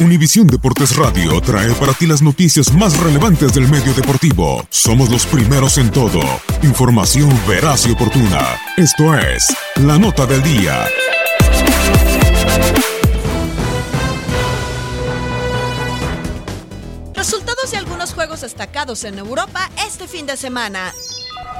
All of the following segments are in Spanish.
Univisión Deportes Radio trae para ti las noticias más relevantes del medio deportivo. Somos los primeros en todo. Información veraz y oportuna. Esto es La Nota del Día. Resultados de algunos juegos destacados en Europa este fin de semana.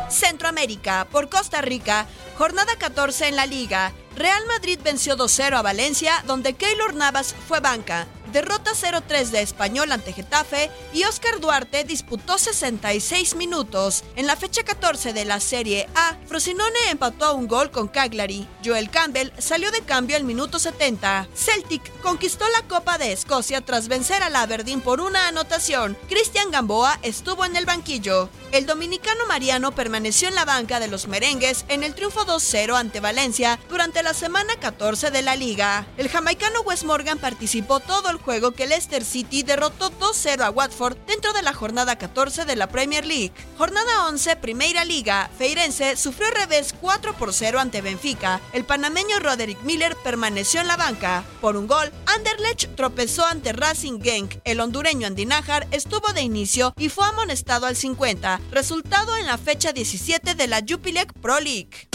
Centroamérica, por Costa Rica, jornada 14 en la liga. Real Madrid venció 2-0 a Valencia, donde Keylor Navas fue banca. Derrota 0-3 de Español ante Getafe y Oscar Duarte disputó 66 minutos. En la fecha 14 de la Serie A, Frosinone empató a un gol con Cagliari. Joel Campbell salió de cambio al minuto 70. Celtic conquistó la Copa de Escocia tras vencer al Aberdeen por una anotación. Cristian Gamboa estuvo en el banquillo. El dominicano Mariano permaneció en la banca de los merengues en el triunfo 2-0 ante Valencia durante la semana 14 de la liga. El jamaicano Wes Morgan participó todo el juego que Leicester City derrotó 2-0 a Watford dentro de la jornada 14 de la Premier League. Jornada 11, Primera Liga, Feirense sufrió revés 4 por 0 ante Benfica. El panameño Roderick Miller permaneció en la banca. Por un gol, Anderlecht tropezó ante Racing Genk. El hondureño Andinajar estuvo de inicio y fue amonestado al 50, resultado en la fecha 17 de la Jupiler Pro League.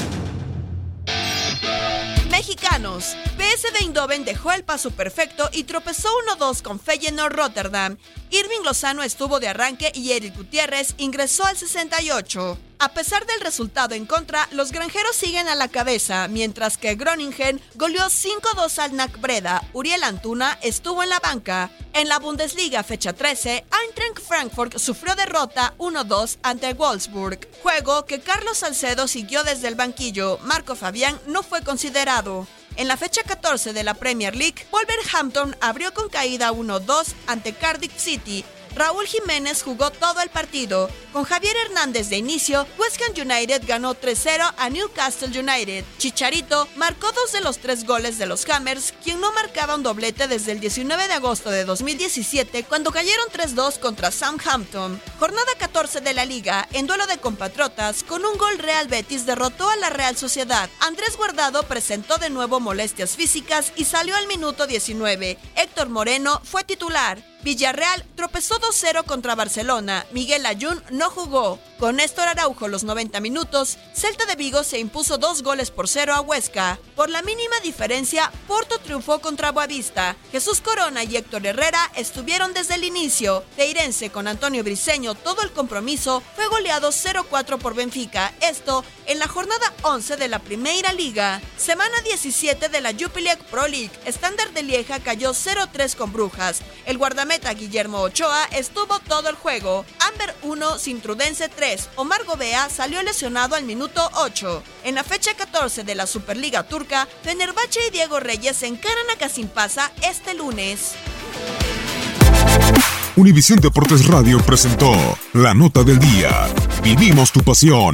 Mexicanos. PSV Eindhoven dejó el paso perfecto y tropezó 1-2 con Feyenoord Rotterdam. Irving Lozano estuvo de arranque y Eric Gutiérrez ingresó al 68. A pesar del resultado en contra, los granjeros siguen a la cabeza, mientras que Groningen goleó 5-2 al NAC Breda. Uriel Antuna estuvo en la banca. En la Bundesliga fecha 13, Eintracht Frankfurt sufrió derrota 1-2 ante Wolfsburg, juego que Carlos Salcedo siguió desde el banquillo. Marco Fabián no fue considerado. En la fecha 14 de la Premier League, Wolverhampton abrió con caída 1-2 ante Cardiff City. Raúl Jiménez jugó todo el partido. Con Javier Hernández de inicio, West Ham United ganó 3-0 a Newcastle United. Chicharito marcó dos de los tres goles de los Hammers, quien no marcaba un doblete desde el 19 de agosto de 2017, cuando cayeron 3-2 contra Southampton. Jornada 14 de la liga, en duelo de compatriotas, con un gol Real Betis derrotó a la Real Sociedad. Andrés Guardado presentó de nuevo molestias físicas y salió al minuto 19. Héctor Moreno fue titular. Villarreal tropezó 2-0 contra Barcelona. Miguel Ayun no jugó. Con Néstor Araujo los 90 minutos, Celta de Vigo se impuso dos goles por cero a Huesca. Por la mínima diferencia, Porto triunfó contra Boavista. Jesús Corona y Héctor Herrera estuvieron desde el inicio. Teirense con Antonio Briseño todo el compromiso fue goleado 0-4 por Benfica. Esto en la jornada 11 de la Primera Liga. Semana 17 de la Jupiler Pro League. Estándar de Lieja cayó 0-3 con Brujas. El guardameta Guillermo Ochoa estuvo todo el juego. Amber 1, Sintrudense 3. Omar Gobea salió lesionado al minuto 8. En la fecha 14 de la Superliga Turca, Fenerbahce y Diego Reyes se encaran a Casimpasa este lunes. Univisión Deportes Radio presentó la nota del día. Vivimos tu pasión.